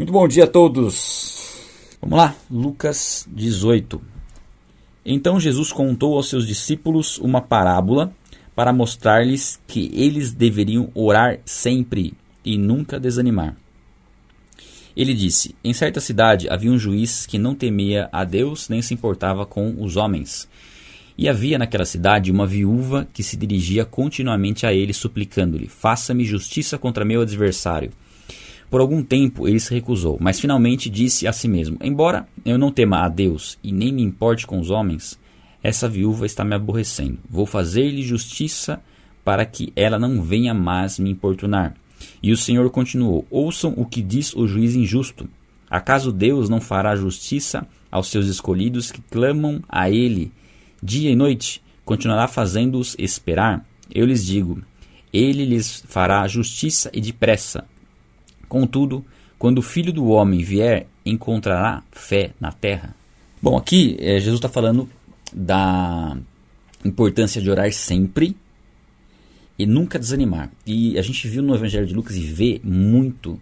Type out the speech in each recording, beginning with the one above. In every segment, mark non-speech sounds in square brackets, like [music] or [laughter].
Muito bom dia a todos. Vamos lá, Lucas 18. Então Jesus contou aos seus discípulos uma parábola para mostrar-lhes que eles deveriam orar sempre e nunca desanimar. Ele disse: Em certa cidade havia um juiz que não temia a Deus nem se importava com os homens. E havia naquela cidade uma viúva que se dirigia continuamente a ele, suplicando-lhe: Faça-me justiça contra meu adversário. Por algum tempo ele se recusou, mas finalmente disse a si mesmo: Embora eu não tema a Deus e nem me importe com os homens, essa viúva está me aborrecendo. Vou fazer-lhe justiça para que ela não venha mais me importunar. E o Senhor continuou: Ouçam o que diz o juiz injusto. Acaso Deus não fará justiça aos seus escolhidos que clamam a Ele dia e noite? Continuará fazendo-os esperar? Eu lhes digo: Ele lhes fará justiça e depressa. Contudo, quando o filho do homem vier, encontrará fé na terra? Bom, aqui é, Jesus está falando da importância de orar sempre e nunca desanimar. E a gente viu no Evangelho de Lucas e vê muito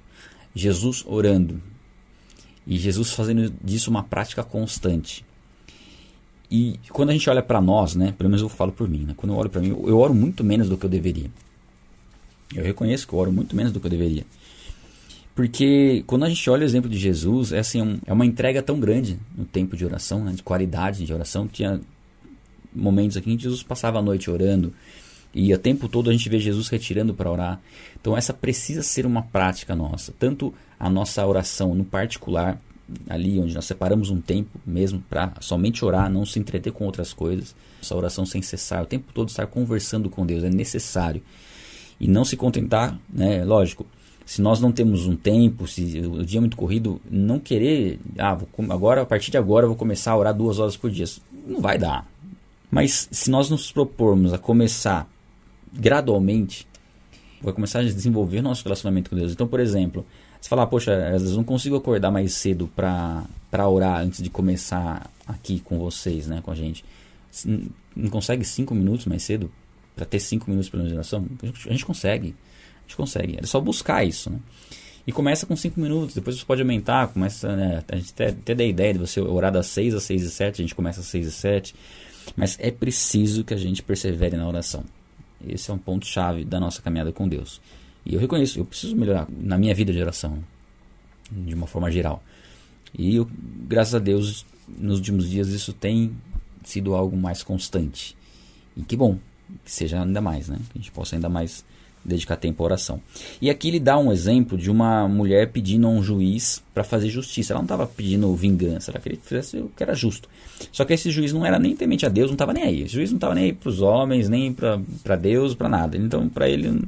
Jesus orando e Jesus fazendo disso uma prática constante. E quando a gente olha para nós, né, pelo menos eu falo por mim, né, quando eu olho para mim, eu oro muito menos do que eu deveria. Eu reconheço que eu oro muito menos do que eu deveria. Porque quando a gente olha o exemplo de Jesus, é, assim, um, é uma entrega tão grande no tempo de oração, né, de qualidade de oração. Tinha momentos aqui em que Jesus passava a noite orando e o tempo todo a gente vê Jesus retirando para orar. Então essa precisa ser uma prática nossa. Tanto a nossa oração no particular, ali onde nós separamos um tempo mesmo para somente orar, não se entreter com outras coisas. Essa oração sem cessar, o tempo todo estar conversando com Deus é necessário. E não se contentar, né, lógico, se nós não temos um tempo, se o dia é muito corrido, não querer, ah, vou, agora a partir de agora eu vou começar a orar duas horas por dia, não vai dar. Mas se nós nos propormos a começar gradualmente, vai começar a desenvolver nosso relacionamento com Deus. Então, por exemplo, você falar, poxa, às vezes não consigo acordar mais cedo para orar antes de começar aqui com vocês, né, com a gente. Não consegue cinco minutos mais cedo para ter cinco minutos para oração? A gente consegue gente consegue. É só buscar isso, né? E começa com 5 minutos, depois você pode aumentar, começa, né, a gente até, até dá a ideia de você orar das 6 às 6 e 7, a gente começa às 6 e 7, mas é preciso que a gente persevere na oração. Esse é um ponto chave da nossa caminhada com Deus. E eu reconheço, eu preciso melhorar na minha vida de oração, de uma forma geral. E eu, graças a Deus, nos últimos dias isso tem sido algo mais constante. E que bom, que seja ainda mais, né? Que a gente possa ainda mais dedicar tempo à oração. E aqui ele dá um exemplo de uma mulher pedindo a um juiz para fazer justiça. Ela não estava pedindo vingança, ela queria que fizesse o que era justo. Só que esse juiz não era nem temente a Deus, não estava nem aí. Esse juiz não estava nem aí para os homens, nem para Deus, para nada. Então, para ele, não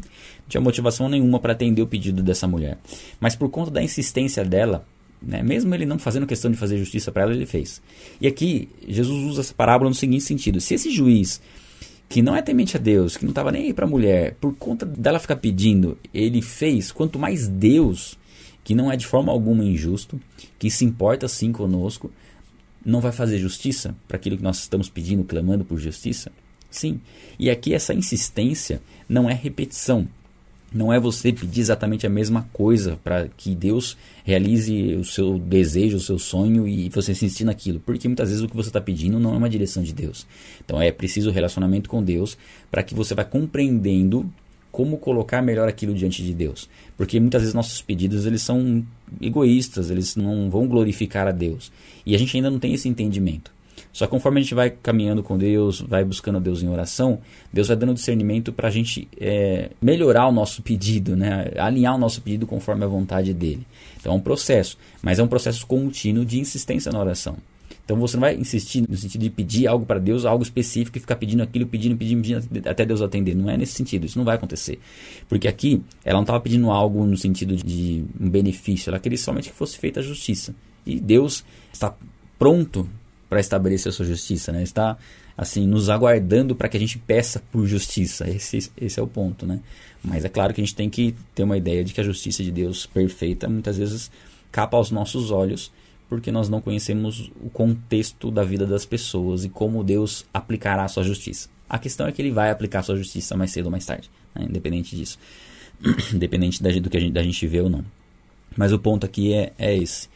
tinha motivação nenhuma para atender o pedido dessa mulher. Mas por conta da insistência dela, né, mesmo ele não fazendo questão de fazer justiça para ela, ele fez. E aqui, Jesus usa essa parábola no seguinte sentido: se esse juiz que não é temente a Deus, que não estava nem aí para a mulher, por conta dela ficar pedindo, ele fez, quanto mais Deus, que não é de forma alguma injusto, que se importa sim conosco, não vai fazer justiça para aquilo que nós estamos pedindo, clamando por justiça? Sim. E aqui essa insistência não é repetição, não é você pedir exatamente a mesma coisa para que Deus realize o seu desejo, o seu sonho e você insistir naquilo. Porque muitas vezes o que você está pedindo não é uma direção de Deus. Então é preciso relacionamento com Deus para que você vá compreendendo como colocar melhor aquilo diante de Deus. Porque muitas vezes nossos pedidos eles são egoístas, eles não vão glorificar a Deus. E a gente ainda não tem esse entendimento. Só conforme a gente vai caminhando com Deus, vai buscando a Deus em oração, Deus vai dando discernimento para a gente é, melhorar o nosso pedido, né? alinhar o nosso pedido conforme a vontade dele. Então é um processo, mas é um processo contínuo de insistência na oração. Então você não vai insistir no sentido de pedir algo para Deus, algo específico e ficar pedindo aquilo, pedindo, pedindo, pedindo até Deus atender. Não é nesse sentido, isso não vai acontecer. Porque aqui ela não estava pedindo algo no sentido de um benefício, ela queria somente que fosse feita a justiça. E Deus está pronto para estabelecer a sua justiça, né? Está assim nos aguardando para que a gente peça por justiça. Esse, esse é o ponto, né? Mas é claro que a gente tem que ter uma ideia de que a justiça de Deus perfeita muitas vezes capa aos nossos olhos, porque nós não conhecemos o contexto da vida das pessoas e como Deus aplicará a sua justiça. A questão é que ele vai aplicar a sua justiça mais cedo ou mais tarde, né? independente disso, [coughs] independente da, do que a gente, da gente vê ou não. Mas o ponto aqui é, é esse.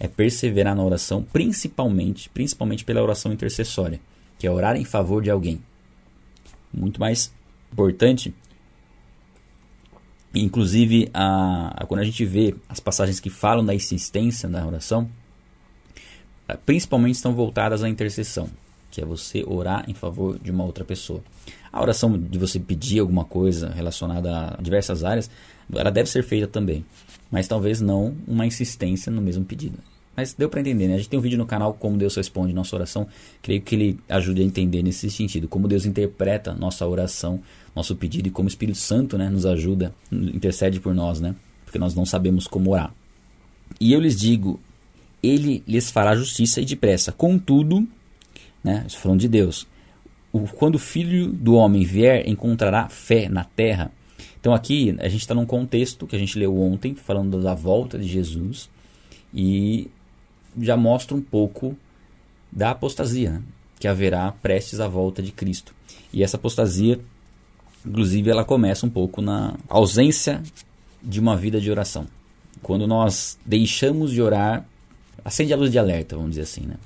É perseverar na oração, principalmente, principalmente pela oração intercessória, que é orar em favor de alguém. Muito mais importante, inclusive a, a, quando a gente vê as passagens que falam da insistência da oração, principalmente estão voltadas à intercessão, que é você orar em favor de uma outra pessoa. A oração de você pedir alguma coisa relacionada a diversas áreas, ela deve ser feita também, mas talvez não uma insistência no mesmo pedido. Mas deu para entender, né? A gente tem um vídeo no canal como Deus responde nossa oração. Creio que ele ajude a entender nesse sentido, como Deus interpreta nossa oração, nosso pedido e como o Espírito Santo, né, nos ajuda, intercede por nós, né? Porque nós não sabemos como orar. E eu lhes digo, ele lhes fará justiça e depressa. Contudo, né, falando de Deus, quando o filho do homem vier, encontrará fé na terra. Então aqui a gente está num contexto que a gente leu ontem, falando da volta de Jesus, e já mostra um pouco da apostasia, né, que haverá prestes à volta de Cristo. E essa apostasia, inclusive, ela começa um pouco na ausência de uma vida de oração. Quando nós deixamos de orar acende a luz de alerta, vamos dizer assim, né?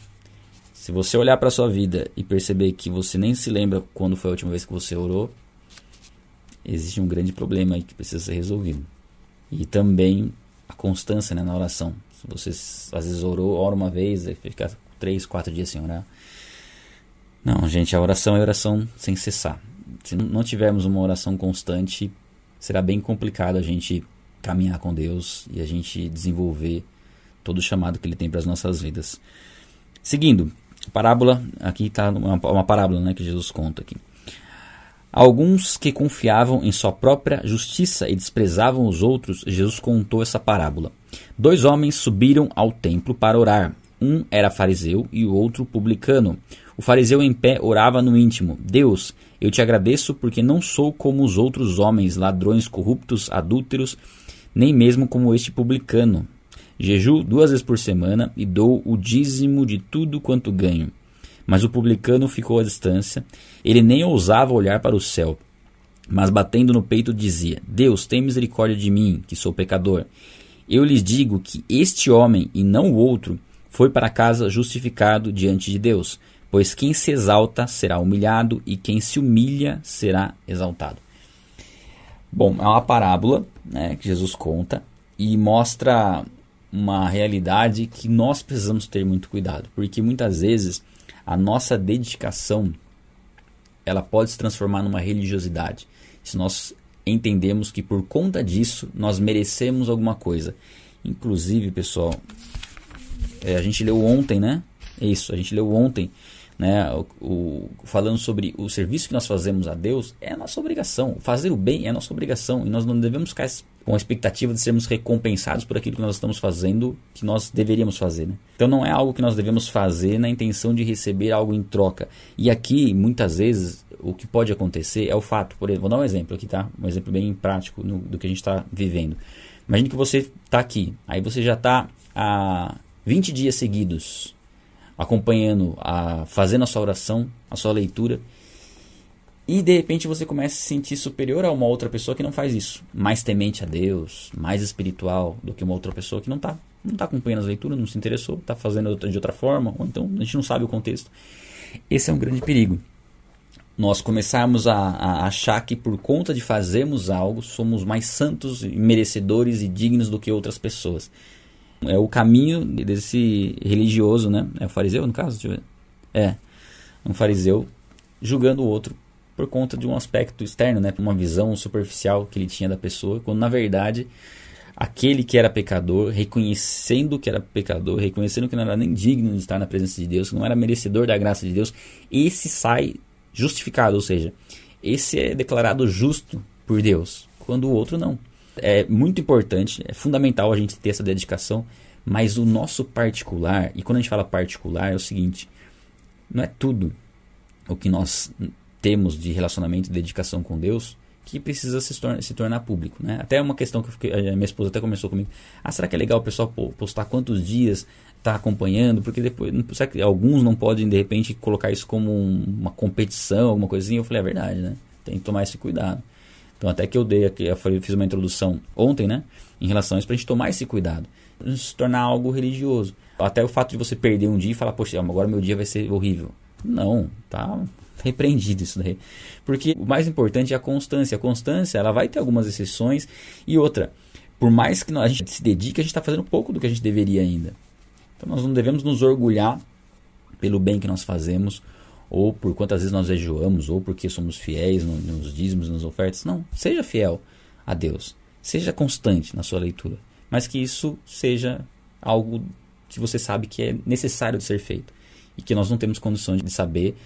Se você olhar para sua vida e perceber que você nem se lembra quando foi a última vez que você orou, existe um grande problema aí que precisa ser resolvido. E também a constância né, na oração. Você às vezes orou, ora uma vez, e fica três, quatro dias sem orar. Não, gente, a oração é oração sem cessar. Se não tivermos uma oração constante, será bem complicado a gente caminhar com Deus e a gente desenvolver todo o chamado que ele tem para as nossas vidas. Seguindo, parábola, aqui está uma, uma parábola né, que Jesus conta aqui. Alguns que confiavam em sua própria justiça e desprezavam os outros, Jesus contou essa parábola. Dois homens subiram ao templo para orar. Um era fariseu e o outro publicano. O fariseu em pé orava no íntimo: Deus, eu te agradeço porque não sou como os outros homens, ladrões, corruptos, adúlteros, nem mesmo como este publicano. Jeju duas vezes por semana e dou o dízimo de tudo quanto ganho. Mas o publicano ficou à distância, ele nem ousava olhar para o céu, mas batendo no peito dizia: Deus, tem misericórdia de mim, que sou pecador. Eu lhes digo que este homem e não o outro foi para casa justificado diante de Deus, pois quem se exalta será humilhado e quem se humilha será exaltado. Bom, é uma parábola né, que Jesus conta e mostra uma realidade que nós precisamos ter muito cuidado, porque muitas vezes a nossa dedicação ela pode se transformar numa religiosidade. Se nós entendemos que por conta disso nós merecemos alguma coisa. Inclusive, pessoal, é, a gente leu ontem, né? Isso, a gente leu ontem, né? O, o, falando sobre o serviço que nós fazemos a Deus é a nossa obrigação. Fazer o bem é a nossa obrigação e nós não devemos ficar com a expectativa de sermos recompensados por aquilo que nós estamos fazendo, que nós deveríamos fazer. Né? Então não é algo que nós devemos fazer na intenção de receber algo em troca. E aqui, muitas vezes, o que pode acontecer é o fato, por exemplo, vou dar um exemplo aqui, tá? Um exemplo bem prático no, do que a gente está vivendo. Imagine que você está aqui, aí você já está há 20 dias seguidos acompanhando, a, fazendo a sua oração, a sua leitura, e de repente você começa a se sentir superior a uma outra pessoa que não faz isso. Mais temente a Deus, mais espiritual do que uma outra pessoa que não está não tá acompanhando as leituras, não se interessou, está fazendo de outra forma, ou então a gente não sabe o contexto. Esse é um grande perigo. Nós começarmos a, a achar que por conta de fazermos algo somos mais santos, merecedores e dignos do que outras pessoas. É o caminho desse religioso, né? É o fariseu, no caso? É, um fariseu julgando o outro por conta de um aspecto externo, né, uma visão superficial que ele tinha da pessoa, quando na verdade aquele que era pecador, reconhecendo que era pecador, reconhecendo que não era nem digno de estar na presença de Deus, que não era merecedor da graça de Deus, esse sai justificado, ou seja, esse é declarado justo por Deus, quando o outro não. É muito importante, é fundamental a gente ter essa dedicação, mas o nosso particular, e quando a gente fala particular, é o seguinte: não é tudo o que nós temos de relacionamento e dedicação com Deus que precisa se, se tornar público. Né? Até uma questão que fiquei, a minha esposa até começou comigo. Ah, será que é legal o pessoal postar quantos dias está acompanhando? Porque depois, será que alguns não podem de repente colocar isso como um, uma competição, alguma coisinha? Eu falei, é verdade, né? Tem que tomar esse cuidado. Então, até que eu dei aqui, eu fiz uma introdução ontem, né? Em relação a isso, para a gente tomar esse cuidado. Não se tornar algo religioso. Até o fato de você perder um dia e falar, poxa, agora meu dia vai ser horrível. Não, tá repreendido isso daí. Porque o mais importante é a constância. A constância, ela vai ter algumas exceções. E outra, por mais que a gente se dedique, a gente está fazendo pouco do que a gente deveria ainda. Então nós não devemos nos orgulhar pelo bem que nós fazemos, ou por quantas vezes nós jejuamos, ou porque somos fiéis nos dízimos, nas ofertas. Não, seja fiel a Deus. Seja constante na sua leitura. Mas que isso seja algo que você sabe que é necessário de ser feito. E que nós não temos condições de saber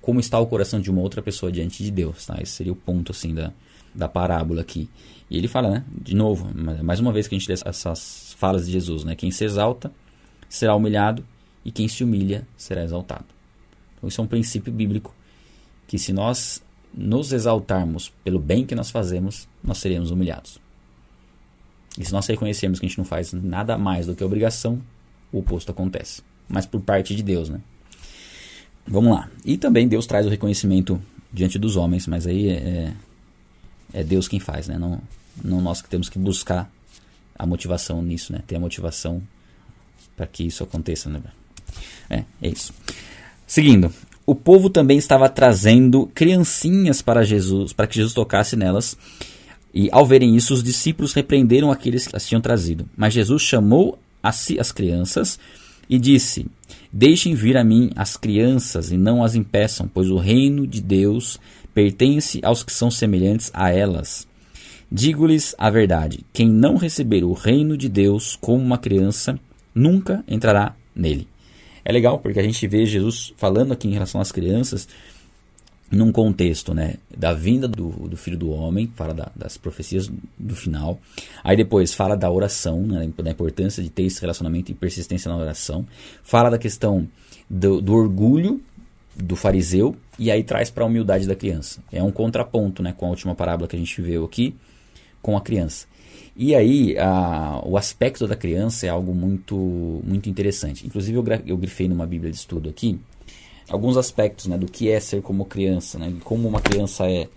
como está o coração de uma outra pessoa diante de Deus. Tá? Esse seria o ponto assim da, da parábola aqui. E ele fala, né, de novo, mais uma vez que a gente lê essas falas de Jesus, né, quem se exalta será humilhado e quem se humilha será exaltado. Então isso é um princípio bíblico que se nós nos exaltarmos pelo bem que nós fazemos, nós seremos humilhados. E se nós reconhecermos que a gente não faz nada mais do que obrigação, o oposto acontece. Mas por parte de Deus, né? Vamos lá. E também Deus traz o reconhecimento diante dos homens, mas aí é, é Deus quem faz, né? Não, não nós que temos que buscar a motivação nisso, né? Ter a motivação para que isso aconteça, né? É, é isso. Seguindo, o povo também estava trazendo criancinhas para Jesus, para que Jesus tocasse nelas. E ao verem isso, os discípulos repreenderam aqueles que as tinham trazido. Mas Jesus chamou a si as crianças e disse: Deixem vir a mim as crianças e não as impeçam, pois o reino de Deus pertence aos que são semelhantes a elas. Digo-lhes a verdade: quem não receber o reino de Deus como uma criança, nunca entrará nele. É legal porque a gente vê Jesus falando aqui em relação às crianças num contexto né, da vinda do, do Filho do Homem, fala da, das profecias do final. Aí depois fala da oração, né, da importância de ter esse relacionamento e persistência na oração. Fala da questão do, do orgulho do fariseu e aí traz para a humildade da criança. É um contraponto né, com a última parábola que a gente viu aqui com a criança. E aí, a, o aspecto da criança é algo muito, muito interessante. Inclusive, eu, eu grifei numa Bíblia de estudo aqui, alguns aspectos né, do que é ser como criança, né, como uma criança é.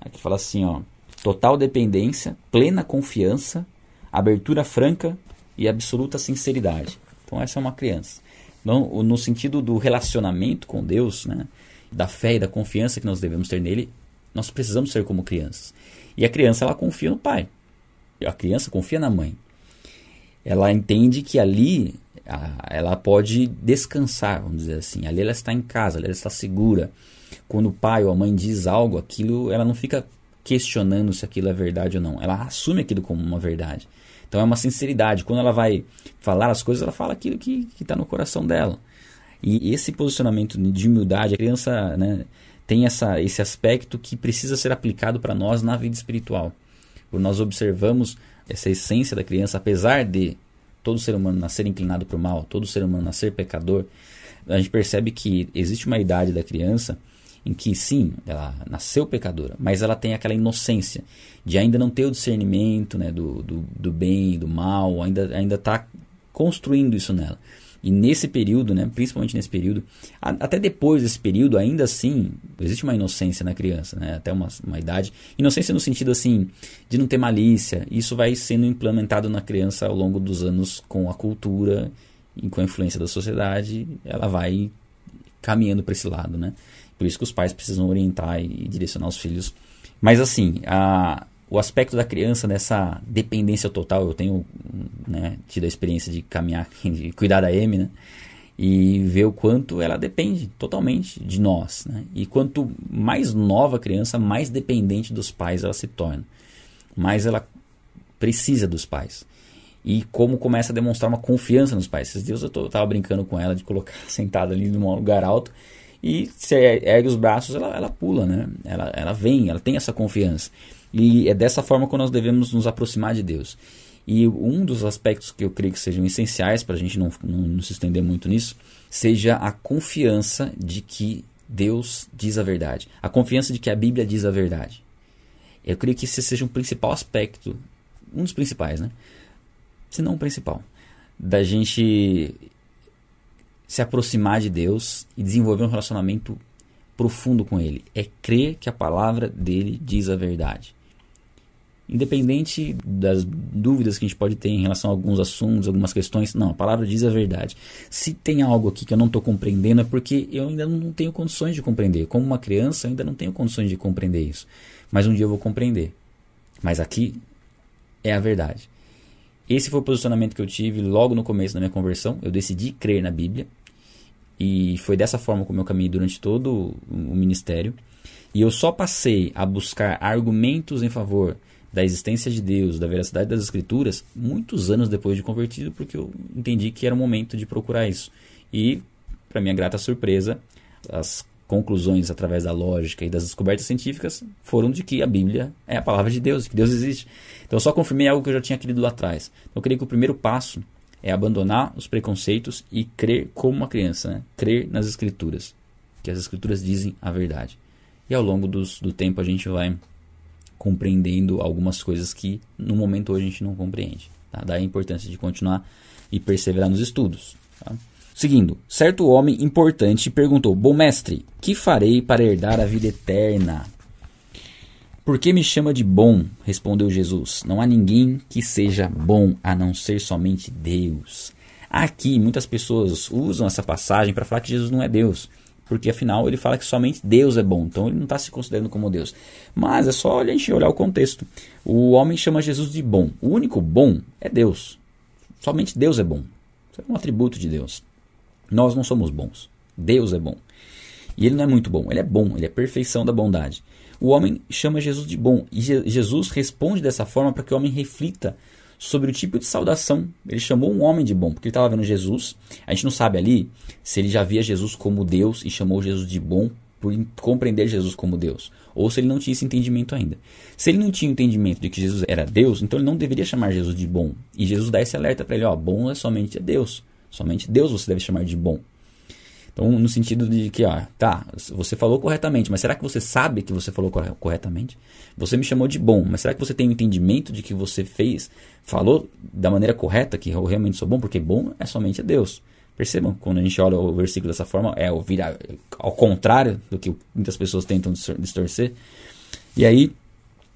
Aqui fala assim, ó, total dependência, plena confiança, abertura franca e absoluta sinceridade. Então essa é uma criança. Então, no sentido do relacionamento com Deus, né, da fé e da confiança que nós devemos ter nele, nós precisamos ser como crianças. E a criança ela confia no pai. A criança confia na mãe. Ela entende que ali ela pode descansar, vamos dizer assim. Ali ela está em casa, ali ela está segura. Quando o pai ou a mãe diz algo, aquilo ela não fica questionando se aquilo é verdade ou não. Ela assume aquilo como uma verdade. Então é uma sinceridade. Quando ela vai falar as coisas, ela fala aquilo que está no coração dela. E esse posicionamento de humildade, a criança né, tem essa, esse aspecto que precisa ser aplicado para nós na vida espiritual. Nós observamos essa essência da criança, apesar de todo ser humano nascer inclinado para o mal, todo ser humano nascer pecador, a gente percebe que existe uma idade da criança em que sim, ela nasceu pecadora, mas ela tem aquela inocência de ainda não ter o discernimento né, do, do, do bem e do mal, ainda ainda está construindo isso nela. E nesse período, né, principalmente nesse período, a, até depois desse período, ainda assim, existe uma inocência na criança, né, até uma, uma idade. Inocência no sentido assim, de não ter malícia. Isso vai sendo implementado na criança ao longo dos anos com a cultura e com a influência da sociedade, ela vai caminhando para esse lado, né? Por isso que os pais precisam orientar e direcionar os filhos. Mas assim, a, o aspecto da criança nessa dependência total, eu tenho né, tido a experiência de caminhar, [laughs] de cuidar da M, né? E ver o quanto ela depende totalmente de nós. Né? E quanto mais nova a criança, mais dependente dos pais ela se torna. Mais ela precisa dos pais. E como começa a demonstrar uma confiança nos pais. Esses dias eu estava brincando com ela de colocar [laughs] sentada ali num lugar alto e se ergue os braços, ela, ela pula, né? Ela, ela vem, ela tem essa confiança. E é dessa forma que nós devemos nos aproximar de Deus. E um dos aspectos que eu creio que sejam essenciais para a gente não, não, não se estender muito nisso, seja a confiança de que Deus diz a verdade. A confiança de que a Bíblia diz a verdade. Eu creio que esse seja um principal aspecto, um dos principais, né? Se não o principal, da gente se aproximar de Deus e desenvolver um relacionamento profundo com Ele. É crer que a palavra dele diz a verdade. Independente das dúvidas que a gente pode ter em relação a alguns assuntos, algumas questões, não, a palavra diz a verdade. Se tem algo aqui que eu não estou compreendendo, é porque eu ainda não tenho condições de compreender. Como uma criança, eu ainda não tenho condições de compreender isso. Mas um dia eu vou compreender. Mas aqui é a verdade. Esse foi o posicionamento que eu tive logo no começo da minha conversão. Eu decidi crer na Bíblia. E foi dessa forma como eu caminhei durante todo o ministério. E eu só passei a buscar argumentos em favor da existência de Deus, da veracidade das Escrituras, muitos anos depois de convertido, porque eu entendi que era o momento de procurar isso. E, para minha grata surpresa, as conclusões através da lógica e das descobertas científicas foram de que a Bíblia é a palavra de Deus, que Deus existe. Então eu só confirmei algo que eu já tinha querido lá atrás. Então, eu creio que o primeiro passo é abandonar os preconceitos e crer como uma criança, né? crer nas Escrituras, que as Escrituras dizem a verdade. E ao longo dos, do tempo a gente vai compreendendo algumas coisas que no momento hoje a gente não compreende. Tá? Daí a importância de continuar e perseverar nos estudos. Tá? Seguindo, certo homem importante perguntou: Bom mestre, que farei para herdar a vida eterna? Por que me chama de bom? Respondeu Jesus. Não há ninguém que seja bom a não ser somente Deus. Aqui muitas pessoas usam essa passagem para falar que Jesus não é Deus porque afinal ele fala que somente Deus é bom, então ele não está se considerando como Deus. Mas é só a gente olhar o contexto. O homem chama Jesus de bom. O único bom é Deus. Somente Deus é bom. Isso é um atributo de Deus. Nós não somos bons. Deus é bom. E ele não é muito bom, ele é bom, ele é perfeição da bondade. O homem chama Jesus de bom e Jesus responde dessa forma para que o homem reflita sobre o tipo de saudação. Ele chamou um homem de bom, porque ele estava vendo Jesus. A gente não sabe ali se ele já via Jesus como Deus e chamou Jesus de bom por compreender Jesus como Deus, ou se ele não tinha esse entendimento ainda. Se ele não tinha entendimento de que Jesus era Deus, então ele não deveria chamar Jesus de bom. E Jesus dá esse alerta para ele: ó, bom é somente Deus. Somente Deus você deve chamar de bom. Então, no sentido de que, ó, tá, você falou corretamente, mas será que você sabe que você falou corretamente? Você me chamou de bom, mas será que você tem o um entendimento de que você fez, falou da maneira correta, que eu realmente sou bom? Porque bom é somente Deus. Percebam, quando a gente olha o versículo dessa forma, é ouvir ao contrário do que muitas pessoas tentam distorcer. E aí,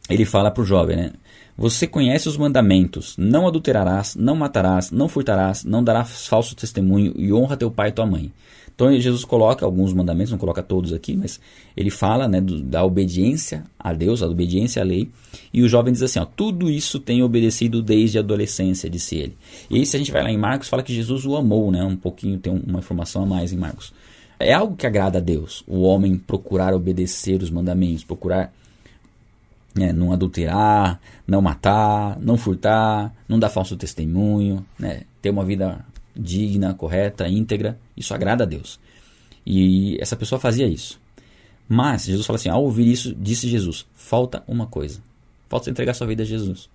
ele fala para o jovem, né? Você conhece os mandamentos: não adulterarás, não matarás, não furtarás, não darás falso testemunho e honra teu pai e tua mãe. Então Jesus coloca alguns mandamentos, não coloca todos aqui, mas ele fala né, do, da obediência a Deus, da obediência à lei. E o jovem diz assim: ó, tudo isso tem obedecido desde a adolescência, disse ele. E aí, se a gente vai lá em Marcos, fala que Jesus o amou, né? Um pouquinho, tem uma informação a mais em Marcos. É algo que agrada a Deus, o homem procurar obedecer os mandamentos, procurar né, não adulterar, não matar, não furtar, não dar falso testemunho, né, ter uma vida digna, correta, íntegra. Isso agrada a Deus. E essa pessoa fazia isso. Mas Jesus fala assim: ao ouvir isso, disse Jesus: falta uma coisa. Falta você entregar sua vida a Jesus.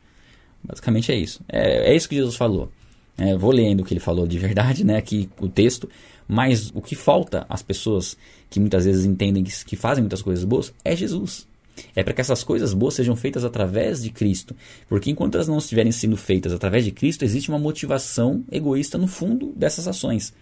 Basicamente é isso. É, é isso que Jesus falou. É, vou lendo o que ele falou de verdade, né? Aqui o texto. Mas o que falta às pessoas que muitas vezes entendem que, que fazem muitas coisas boas é Jesus. É para que essas coisas boas sejam feitas através de Cristo. Porque enquanto elas não estiverem sendo feitas através de Cristo, existe uma motivação egoísta no fundo dessas ações.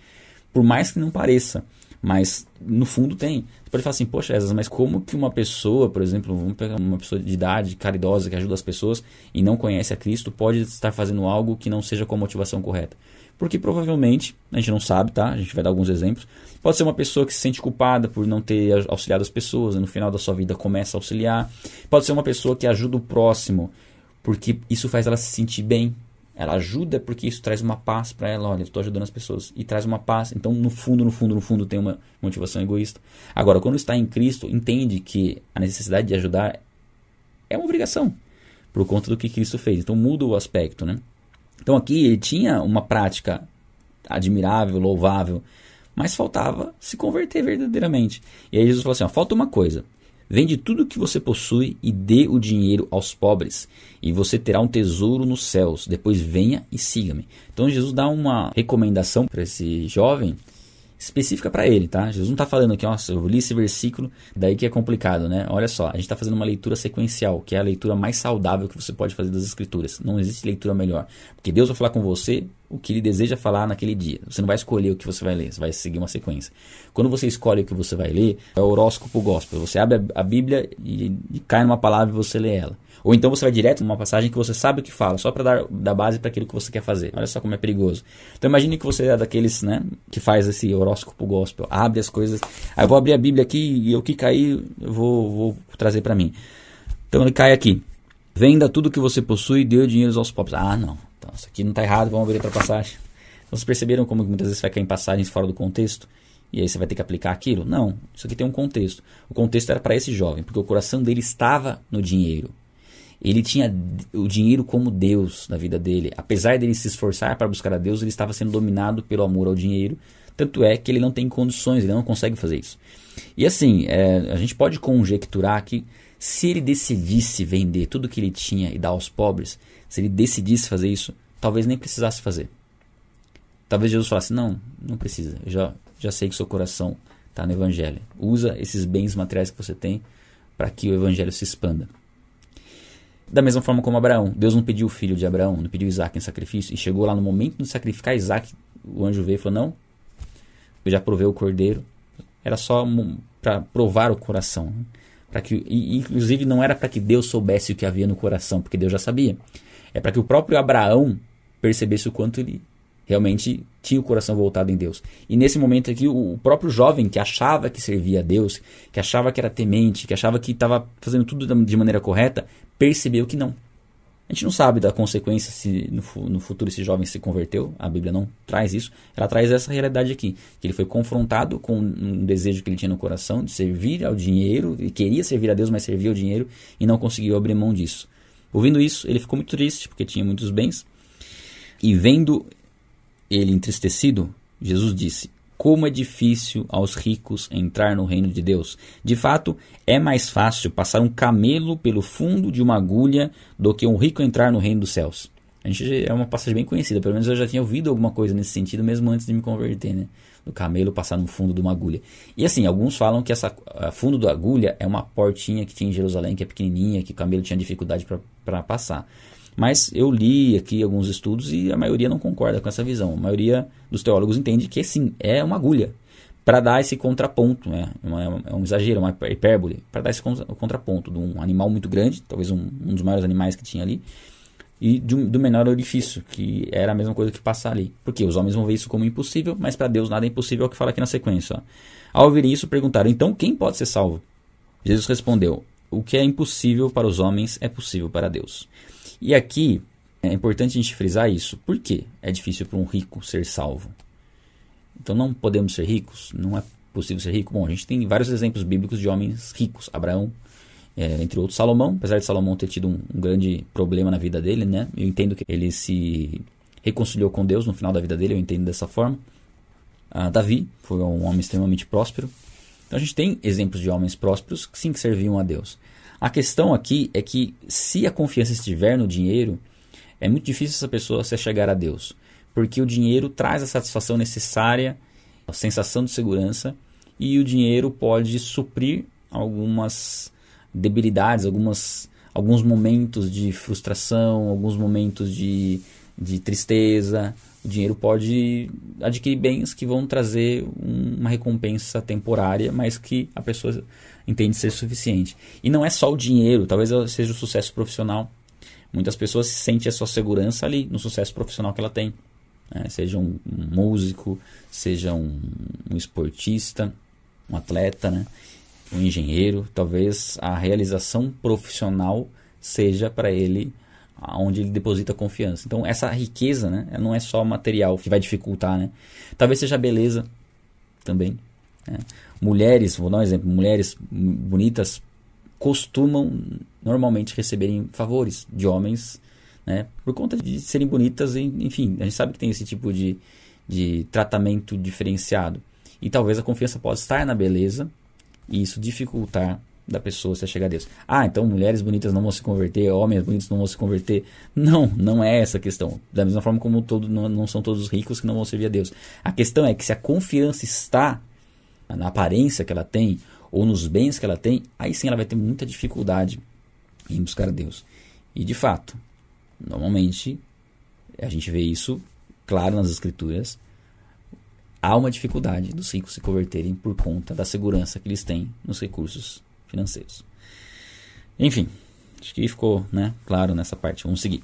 Por mais que não pareça. Mas no fundo tem. Você pode falar assim, poxa, Esas, mas como que uma pessoa, por exemplo, vamos pegar uma pessoa de idade, caridosa, que ajuda as pessoas e não conhece a Cristo, pode estar fazendo algo que não seja com a motivação correta? Porque provavelmente, a gente não sabe, tá? A gente vai dar alguns exemplos. Pode ser uma pessoa que se sente culpada por não ter auxiliado as pessoas e no final da sua vida começa a auxiliar. Pode ser uma pessoa que ajuda o próximo porque isso faz ela se sentir bem. Ela ajuda porque isso traz uma paz para ela. Olha, estou ajudando as pessoas e traz uma paz. Então, no fundo, no fundo, no fundo, tem uma motivação egoísta. Agora, quando está em Cristo, entende que a necessidade de ajudar é uma obrigação por conta do que Cristo fez. Então, muda o aspecto, né? Então aqui ele tinha uma prática admirável, louvável, mas faltava se converter verdadeiramente. E aí Jesus falou assim: ó, falta uma coisa. Vende tudo que você possui e dê o dinheiro aos pobres, e você terá um tesouro nos céus. Depois venha e siga-me. Então Jesus dá uma recomendação para esse jovem específica para ele, tá? Jesus não está falando aqui, nossa, eu li esse versículo, daí que é complicado, né? Olha só, a gente está fazendo uma leitura sequencial, que é a leitura mais saudável que você pode fazer das Escrituras. Não existe leitura melhor. Porque Deus vai falar com você o que ele deseja falar naquele dia. Você não vai escolher o que você vai ler, você vai seguir uma sequência. Quando você escolhe o que você vai ler, é o horóscopo gospel. Você abre a, Bíblia e, e cai numa palavra e você lê ela. Ou então você vai direto numa passagem que você sabe o que fala, só para dar, dar base para aquilo que você quer fazer. Olha só como é perigoso. Então imagine que você é daqueles, né, que faz esse horóscopo gospel, abre as coisas. Aí eu vou abrir a Bíblia aqui e o que cair eu vou, vou trazer para mim. Então ele cai aqui. Venda tudo que você possui e dê dinheiro aos pobres. Ah, não. Então isso aqui não está errado, vamos abrir outra passagem. Vocês perceberam como muitas vezes vai cair em passagens fora do contexto? E aí você vai ter que aplicar aquilo? Não, isso aqui tem um contexto. O contexto era para esse jovem, porque o coração dele estava no dinheiro. Ele tinha o dinheiro como Deus na vida dele. Apesar dele se esforçar para buscar a Deus, ele estava sendo dominado pelo amor ao dinheiro. Tanto é que ele não tem condições, ele não consegue fazer isso. E assim, é, a gente pode conjecturar que se ele decidisse vender tudo que ele tinha e dar aos pobres, se ele decidisse fazer isso, talvez nem precisasse fazer. Talvez Jesus falasse: Não, não precisa, eu já, já sei que seu coração está no Evangelho. Usa esses bens materiais que você tem para que o Evangelho se expanda. Da mesma forma como Abraão. Deus não pediu o filho de Abraão, não pediu Isaac em sacrifício. E chegou lá no momento de sacrificar Isaac, o anjo veio e falou: Não, eu já provei o cordeiro. Era só para provar o coração. Né? Para que, e, inclusive, não era para que Deus soubesse o que havia no coração, porque Deus já sabia. É para que o próprio Abraão percebesse o quanto ele realmente tinha o coração voltado em Deus. E nesse momento aqui, o próprio jovem que achava que servia a Deus, que achava que era temente, que achava que estava fazendo tudo de maneira correta, percebeu que não. A gente não sabe da consequência se no, no, futuro esse jovem se converteu, a Bíblia não traz isso, ela traz essa realidade aqui, que ele foi confrontado com um desejo que ele tinha no coração de servir ao dinheiro, e queria servir a Deus, mas servia ao dinheiro e não conseguiu abrir mão disso. Ouvindo isso, ele ficou muito triste, porque tinha muitos bens, e vendo ele entristecido, Jesus disse: Como é difícil aos ricos entrar no reino de Deus. De fato, é mais fácil passar um camelo pelo fundo de uma agulha do que um rico entrar no reino dos céus. A gente é uma passagem bem conhecida, pelo menos eu já tinha ouvido alguma coisa nesse sentido, mesmo antes de me converter, né? Do camelo passar no fundo de uma agulha. E assim, alguns falam que essa fundo da agulha é uma portinha que tinha em Jerusalém, que é pequenininha, que o camelo tinha dificuldade para passar. Mas eu li aqui alguns estudos e a maioria não concorda com essa visão. A maioria dos teólogos entende que sim, é uma agulha para dar esse contraponto, né? é, um exagero, uma hipérbole, para dar esse contraponto de um animal muito grande, talvez um, um dos maiores animais que tinha ali, e um, do menor orifício, que era a mesma coisa que passar ali. Porque os homens vão ver isso como impossível, mas para Deus nada é impossível, é o que fala aqui na sequência. Ó. Ao ouvir isso, perguntaram: então quem pode ser salvo? Jesus respondeu: o que é impossível para os homens é possível para Deus. E aqui é importante a gente frisar isso. Por que é difícil para um rico ser salvo? Então não podemos ser ricos? Não é possível ser rico? Bom, a gente tem vários exemplos bíblicos de homens ricos. Abraão, é, entre outros Salomão, apesar de Salomão ter tido um, um, grande problema na vida dele, né? Eu entendo que ele se reconciliou com Deus no final da vida dele, eu entendo dessa forma. Ah, Davi foi um homem extremamente próspero. Então a gente tem exemplos de homens prósperos que sim que serviam a Deus. A questão aqui é que se a confiança estiver no dinheiro, é muito difícil essa pessoa se chegar a Deus, porque o dinheiro traz a satisfação necessária, a sensação de segurança, e o dinheiro pode suprir algumas debilidades, algumas, alguns momentos de frustração, alguns momentos de, de tristeza. O dinheiro pode adquirir bens que vão trazer uma recompensa temporária, mas que a pessoa entende ser suficiente. E não é só o dinheiro, talvez seja o sucesso profissional. Muitas pessoas sentem a sua segurança ali no sucesso profissional que ela tem. Né? Seja um, músico, seja um, um esportista, um atleta, né? um engenheiro. Talvez a realização profissional seja para ele onde ele deposita confiança. Então essa riqueza, né, não é só material que vai dificultar, né? Talvez seja beleza também. Né? Mulheres, vou dar um exemplo, mulheres bonitas costumam normalmente receberem favores de homens, né? Por conta de serem bonitas, enfim, a gente sabe que tem esse tipo de, de tratamento diferenciado. E talvez a confiança possa estar na beleza e isso dificultar da pessoa se chegar a Deus. Ah, então mulheres bonitas não vão se converter, homens bonitos não vão se converter. Não, não é essa a questão. Da mesma forma como todo, não, não são todos ricos que não vão servir a Deus. A questão é que se a confiança está na aparência que ela tem ou nos bens que ela tem, aí sim ela vai ter muita dificuldade em buscar a Deus. E de fato, normalmente a gente vê isso claro nas escrituras, há uma dificuldade dos ricos se converterem por conta da segurança que eles têm nos recursos financeiros. Enfim, acho que ficou né, claro nessa parte. Vamos seguir.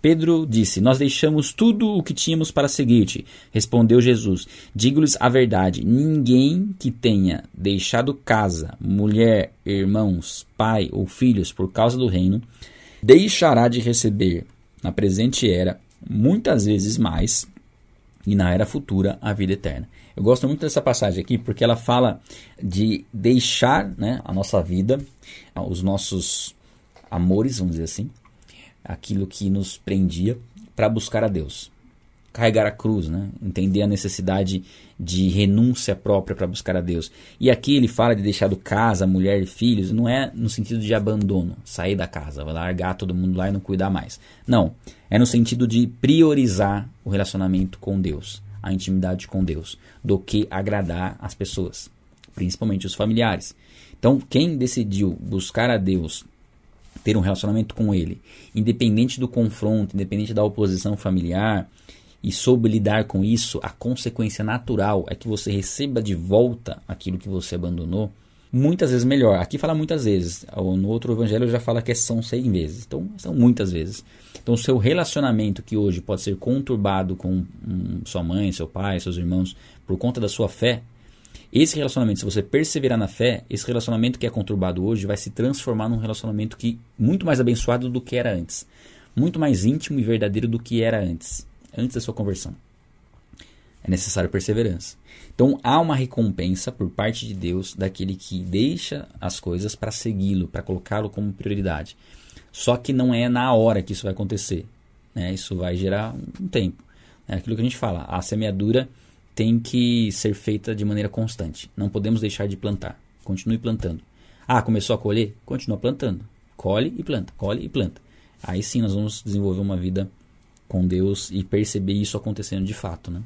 Pedro disse: Nós deixamos tudo o que tínhamos para seguir-te. Respondeu Jesus: Digo-lhes a verdade: ninguém que tenha deixado casa, mulher, irmãos, pai ou filhos por causa do reino, deixará de receber na presente era muitas vezes mais e na era futura a vida eterna. Eu gosto muito dessa passagem aqui porque ela fala de deixar né, a nossa vida, os nossos amores, vamos dizer assim, aquilo que nos prendia para buscar a Deus. Carregar a cruz, né? entender a necessidade de renúncia própria para buscar a Deus. E aqui ele fala de deixar do casa, mulher e filhos, não é no sentido de abandono, sair da casa, largar todo mundo lá e não cuidar mais. Não, é no sentido de priorizar o relacionamento com Deus, a intimidade com Deus, do que agradar as pessoas, principalmente os familiares. Então, quem decidiu buscar a Deus ter um relacionamento com ele, independente do confronto, independente da oposição familiar, e soube lidar com isso, a consequência natural é que você receba de volta aquilo que você abandonou, muitas vezes melhor. Aqui fala muitas vezes, no outro evangelho já fala que são seis vezes, então são muitas vezes. Então, seu relacionamento que hoje pode ser conturbado com hum, sua mãe, seu pai, seus irmãos, por conta da sua fé, esse relacionamento, se você perseverar na fé, esse relacionamento que é conturbado hoje vai se transformar num relacionamento que muito mais abençoado do que era antes, muito mais íntimo e verdadeiro do que era antes, antes da sua conversão. É necessário perseverança. Então há uma recompensa por parte de Deus daquele que deixa as coisas para segui-lo, para colocá-lo como prioridade. Só que não é na hora que isso vai acontecer. Né? Isso vai gerar um tempo. É aquilo que a gente fala. A semeadura tem que ser feita de maneira constante. Não podemos deixar de plantar. Continue plantando. Ah, começou a colher? Continua plantando. Colhe e planta, colhe e planta. Aí sim nós vamos desenvolver uma vida com Deus e perceber isso acontecendo de fato. Né?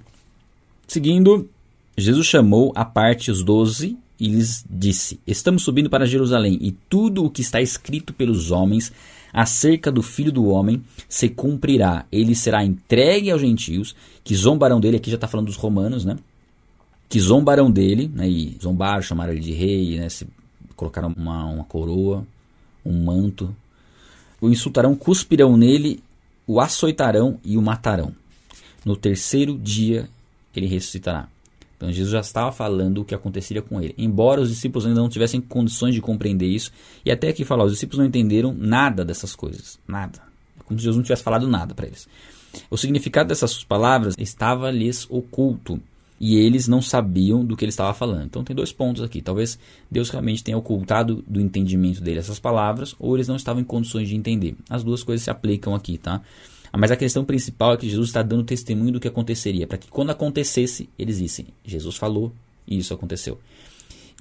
Seguindo, Jesus chamou à parte os doze e lhes disse: Estamos subindo para Jerusalém, e tudo o que está escrito pelos homens acerca do filho do homem se cumprirá. Ele será entregue aos gentios, que zombarão dele. Aqui já está falando dos romanos, né? Que zombarão dele, né? E zombaram, chamaram ele de rei, né? Se colocaram uma, uma coroa, um manto. O insultarão, cuspirão nele, o açoitarão e o matarão. No terceiro dia ele ressuscitará. Então Jesus já estava falando o que aconteceria com ele. Embora os discípulos ainda não tivessem condições de compreender isso, e até aqui falar, os discípulos não entenderam nada dessas coisas. Nada. É como se Jesus não tivesse falado nada para eles. O significado dessas palavras estava lhes oculto. E eles não sabiam do que ele estava falando. Então tem dois pontos aqui. Talvez Deus realmente tenha ocultado do entendimento dele essas palavras, ou eles não estavam em condições de entender. As duas coisas se aplicam aqui, tá? Mas a questão principal é que Jesus está dando testemunho do que aconteceria, para que quando acontecesse, eles dissem: Jesus falou e isso aconteceu.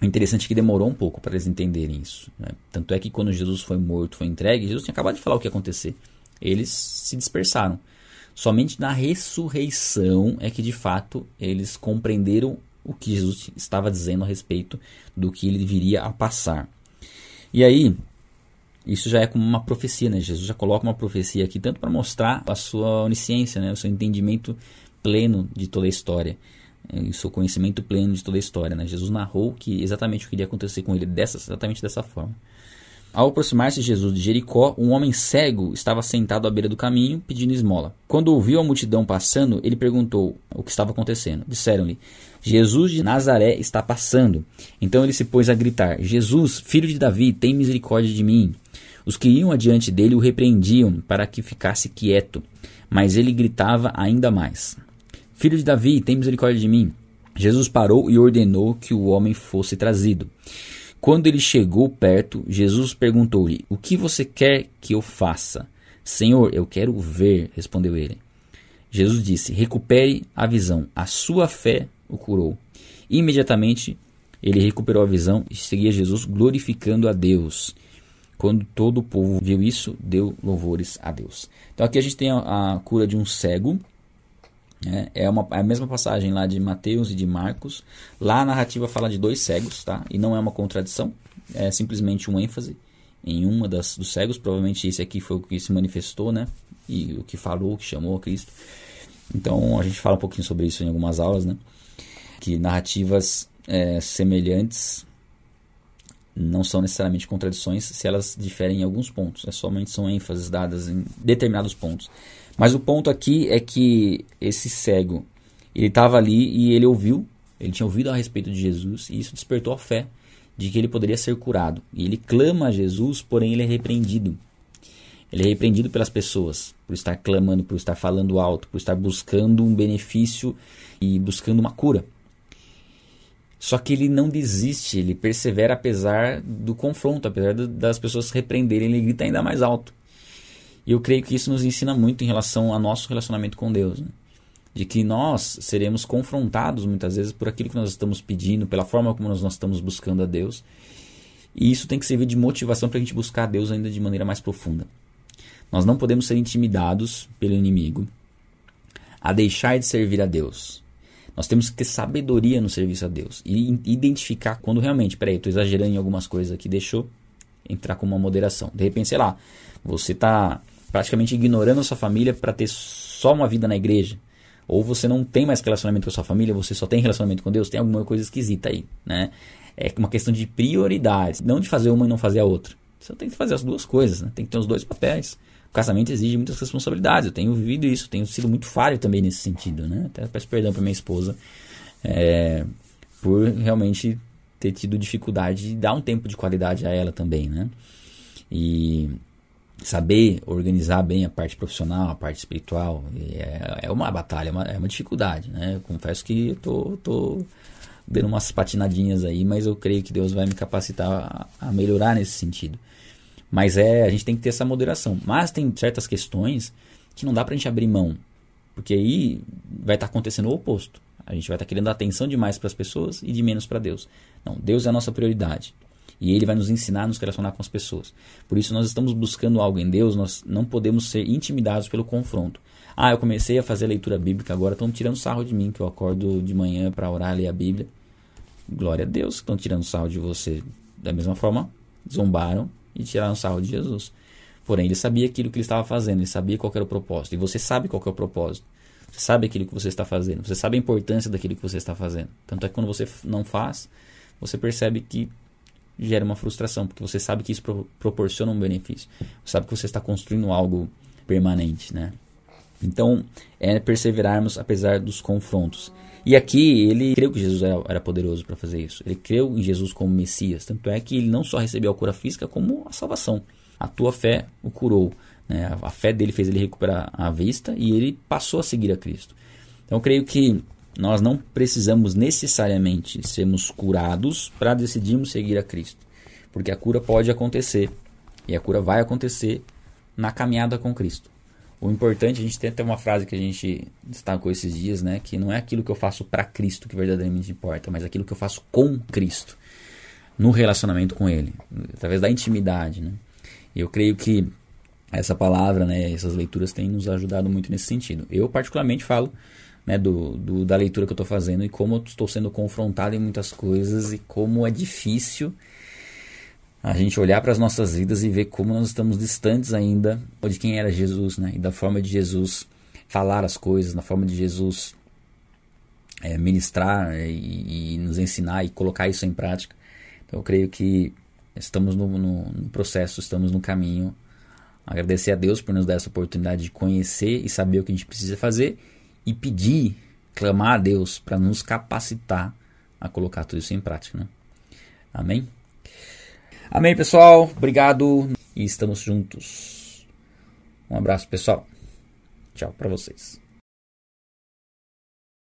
O interessante é que demorou um pouco para eles entenderem isso. Né? Tanto é que quando Jesus foi morto, foi entregue, Jesus tinha acabado de falar o que ia acontecer. Eles se dispersaram. Somente na ressurreição é que de fato eles compreenderam o que Jesus estava dizendo a respeito do que ele viria a passar. E aí, isso já é como uma profecia, né? Jesus já coloca uma profecia aqui, tanto para mostrar a sua onisciência, né? o seu entendimento pleno de toda a história, né? o seu conhecimento pleno de toda a história. Né? Jesus narrou que exatamente o que iria acontecer com ele, dessa, exatamente dessa forma. Ao aproximar-se Jesus de Jericó, um homem cego estava sentado à beira do caminho, pedindo esmola. Quando ouviu a multidão passando, ele perguntou o que estava acontecendo. Disseram-lhe: Jesus de Nazaré está passando. Então ele se pôs a gritar: Jesus, filho de Davi, tem misericórdia de mim. Os que iam adiante dele o repreendiam para que ficasse quieto, mas ele gritava ainda mais: Filho de Davi, tem misericórdia de mim. Jesus parou e ordenou que o homem fosse trazido. Quando ele chegou perto, Jesus perguntou-lhe: O que você quer que eu faça? Senhor, eu quero ver, respondeu ele. Jesus disse: Recupere a visão. A sua fé o curou. Imediatamente ele recuperou a visão e seguia Jesus glorificando a Deus. Quando todo o povo viu isso, deu louvores a Deus. Então aqui a gente tem a, a cura de um cego. Né? É, uma, é a mesma passagem lá de Mateus e de Marcos. Lá a narrativa fala de dois cegos, tá? E não é uma contradição. É simplesmente um ênfase em uma das dos cegos. Provavelmente esse aqui foi o que se manifestou, né? E o que falou, o que chamou a Cristo. Então a gente fala um pouquinho sobre isso em algumas aulas, né? Que narrativas é, semelhantes não são necessariamente contradições se elas diferem em alguns pontos. É somente são ênfases dadas em determinados pontos. Mas o ponto aqui é que esse cego, ele estava ali e ele ouviu, ele tinha ouvido a respeito de Jesus e isso despertou a fé de que ele poderia ser curado. E ele clama a Jesus, porém ele é repreendido. Ele é repreendido pelas pessoas por estar clamando, por estar falando alto, por estar buscando um benefício e buscando uma cura. Só que ele não desiste, ele persevera apesar do confronto, apesar das pessoas repreenderem, ele grita ainda mais alto. E eu creio que isso nos ensina muito em relação ao nosso relacionamento com Deus. Né? De que nós seremos confrontados muitas vezes por aquilo que nós estamos pedindo, pela forma como nós, nós estamos buscando a Deus. E isso tem que servir de motivação para a gente buscar a Deus ainda de maneira mais profunda. Nós não podemos ser intimidados pelo inimigo a deixar de servir a Deus. Nós temos que ter sabedoria no serviço a Deus e identificar quando realmente, peraí, estou exagerando em algumas coisas aqui, deixou entrar com uma moderação. De repente, sei lá, você está praticamente ignorando a sua família para ter só uma vida na igreja. Ou você não tem mais relacionamento com a sua família, você só tem relacionamento com Deus, tem alguma coisa esquisita aí, né? É uma questão de prioridades, não de fazer uma e não fazer a outra. Você tem que fazer as duas coisas, né? Tem que ter os dois papéis. O casamento exige muitas responsabilidades. Eu tenho vivido isso, tenho sido muito falho também nesse sentido, né? Até peço perdão para minha esposa é, por realmente ter tido dificuldade de dar um tempo de qualidade a ela também, né? E saber organizar bem a parte profissional, a parte espiritual, é, é uma batalha, é uma, é uma dificuldade, né? Eu confesso que eu tô, tô dando umas patinadinhas aí, mas eu creio que Deus vai me capacitar a, a melhorar nesse sentido. Mas é, a gente tem que ter essa moderação. Mas tem certas questões que não dá pra gente abrir mão. Porque aí vai estar tá acontecendo o oposto. A gente vai estar tá querendo atenção demais para as pessoas e de menos para Deus. Não, Deus é a nossa prioridade. E Ele vai nos ensinar a nos relacionar com as pessoas. Por isso, nós estamos buscando algo em Deus, nós não podemos ser intimidados pelo confronto. Ah, eu comecei a fazer leitura bíblica, agora estão tirando sarro de mim, que eu acordo de manhã para orar, ler a Bíblia. Glória a Deus que estão tirando sarro de você. Da mesma forma, zombaram e tiraram sarro de Jesus. Porém, ele sabia aquilo que ele estava fazendo, ele sabia qual era o propósito. E você sabe qual é o propósito. Você sabe aquilo que você está fazendo, você sabe a importância daquilo que você está fazendo. Tanto é que quando você não faz, você percebe que gera uma frustração, porque você sabe que isso pro proporciona um benefício. Você sabe que você está construindo algo permanente, né? Então, é perseverarmos apesar dos confrontos. E aqui ele creu que Jesus era, poderoso para fazer isso. Ele creu em Jesus como Messias. Tanto é que ele não só recebeu a cura física, como a salvação. A tua fé o curou. Né? A, a fé dele fez ele recuperar a vista e ele passou a seguir a Cristo. Então eu creio que nós não precisamos necessariamente sermos curados para decidirmos seguir a Cristo. Porque a cura pode acontecer. E a cura vai acontecer na caminhada com Cristo. O importante, a gente tem até uma frase que a gente destacou esses dias, né? Que não é aquilo que eu faço para Cristo que verdadeiramente importa, mas aquilo que eu faço com Cristo, no relacionamento com Ele, através da intimidade, né? E eu creio que essa palavra, né, essas leituras têm nos ajudado muito nesse sentido. Eu, particularmente, falo né, do, do da leitura que eu estou fazendo e como eu estou sendo confrontado em muitas coisas e como é difícil a gente olhar para as nossas vidas e ver como nós estamos distantes ainda de quem era Jesus, né? E da forma de Jesus falar as coisas, na forma de Jesus é, ministrar e, e, nos ensinar e colocar isso em prática. Então eu creio que estamos no, no, no processo, estamos no caminho. Agradecer a Deus por nos dar essa oportunidade de conhecer e saber o que a gente precisa fazer e pedir, clamar a Deus para nos capacitar a colocar tudo isso em prática. Né? Amém? Amém, pessoal. Obrigado e estamos juntos. Um abraço, pessoal. Tchau para vocês.